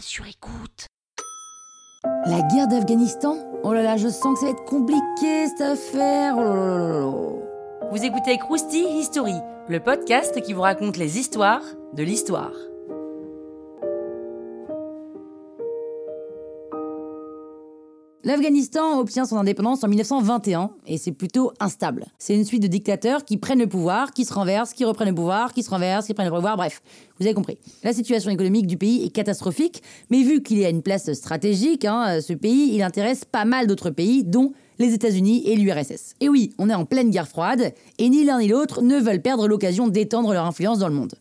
sur écoute. La guerre d'Afghanistan? Oh là là, je sens que ça va être compliqué cette affaire. Oh là là là là. Vous écoutez Krusty History, le podcast qui vous raconte les histoires de l'histoire. L'Afghanistan obtient son indépendance en 1921 et c'est plutôt instable. C'est une suite de dictateurs qui prennent le pouvoir, qui se renversent, qui reprennent le pouvoir, qui se renversent, qui prennent le pouvoir, bref, vous avez compris. La situation économique du pays est catastrophique, mais vu qu'il est à une place stratégique, hein, ce pays, il intéresse pas mal d'autres pays, dont les États-Unis et l'URSS. Et oui, on est en pleine guerre froide, et ni l'un ni l'autre ne veulent perdre l'occasion d'étendre leur influence dans le monde.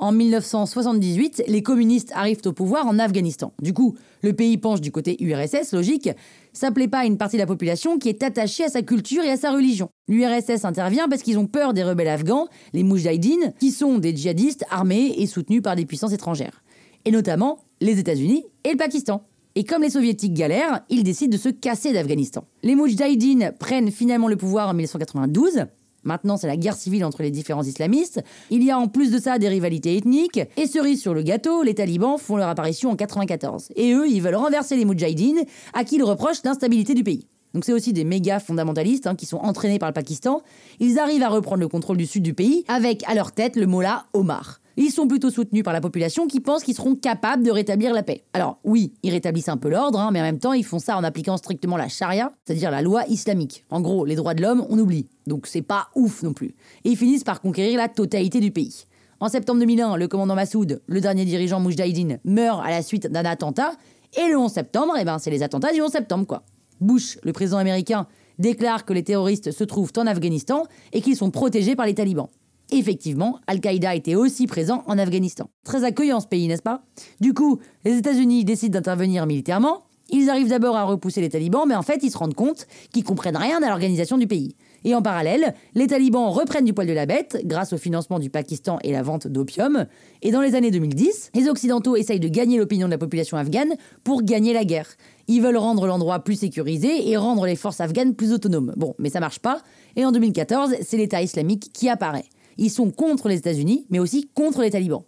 En 1978, les communistes arrivent au pouvoir en Afghanistan. Du coup, le pays penche du côté URSS, logique. Ça plaît pas à une partie de la population qui est attachée à sa culture et à sa religion. L'URSS intervient parce qu'ils ont peur des rebelles afghans, les Moudjahidines, qui sont des djihadistes armés et soutenus par des puissances étrangères. Et notamment les États-Unis et le Pakistan. Et comme les soviétiques galèrent, ils décident de se casser d'Afghanistan. Les Moudjahidines prennent finalement le pouvoir en 1992. Maintenant, c'est la guerre civile entre les différents islamistes. Il y a en plus de ça des rivalités ethniques. Et cerise sur le gâteau, les talibans font leur apparition en 94. Et eux, ils veulent renverser les Moudjahidines, à qui ils reprochent l'instabilité du pays. Donc c'est aussi des méga fondamentalistes hein, qui sont entraînés par le Pakistan. Ils arrivent à reprendre le contrôle du sud du pays, avec à leur tête le mollah Omar. Ils sont plutôt soutenus par la population qui pense qu'ils seront capables de rétablir la paix. Alors oui, ils rétablissent un peu l'ordre, hein, mais en même temps ils font ça en appliquant strictement la charia, c'est-à-dire la loi islamique. En gros, les droits de l'homme, on oublie. Donc c'est pas ouf non plus. Et ils finissent par conquérir la totalité du pays. En septembre 2001, le commandant Massoud, le dernier dirigeant Moujahidine, meurt à la suite d'un attentat. Et le 11 septembre, eh ben, c'est les attentats du 11 septembre, quoi. Bush, le président américain, déclare que les terroristes se trouvent en Afghanistan et qu'ils sont protégés par les talibans. Effectivement, Al-Qaïda était aussi présent en Afghanistan. Très accueillant ce pays, n'est-ce pas? Du coup, les États-Unis décident d'intervenir militairement. Ils arrivent d'abord à repousser les talibans, mais en fait, ils se rendent compte qu'ils comprennent rien à l'organisation du pays. Et en parallèle, les talibans reprennent du poil de la bête grâce au financement du Pakistan et la vente d'opium. Et dans les années 2010, les Occidentaux essayent de gagner l'opinion de la population afghane pour gagner la guerre. Ils veulent rendre l'endroit plus sécurisé et rendre les forces afghanes plus autonomes. Bon, mais ça marche pas. Et en 2014, c'est l'État islamique qui apparaît. Ils sont contre les États-Unis, mais aussi contre les talibans.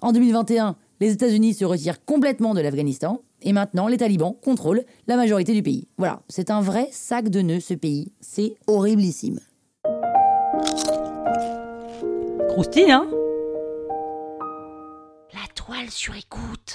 En 2021, les États-Unis se retirent complètement de l'Afghanistan, et maintenant les talibans contrôlent la majorité du pays. Voilà, c'est un vrai sac de nœuds ce pays. C'est horriblissime. Croustille, hein? La toile sur écoute.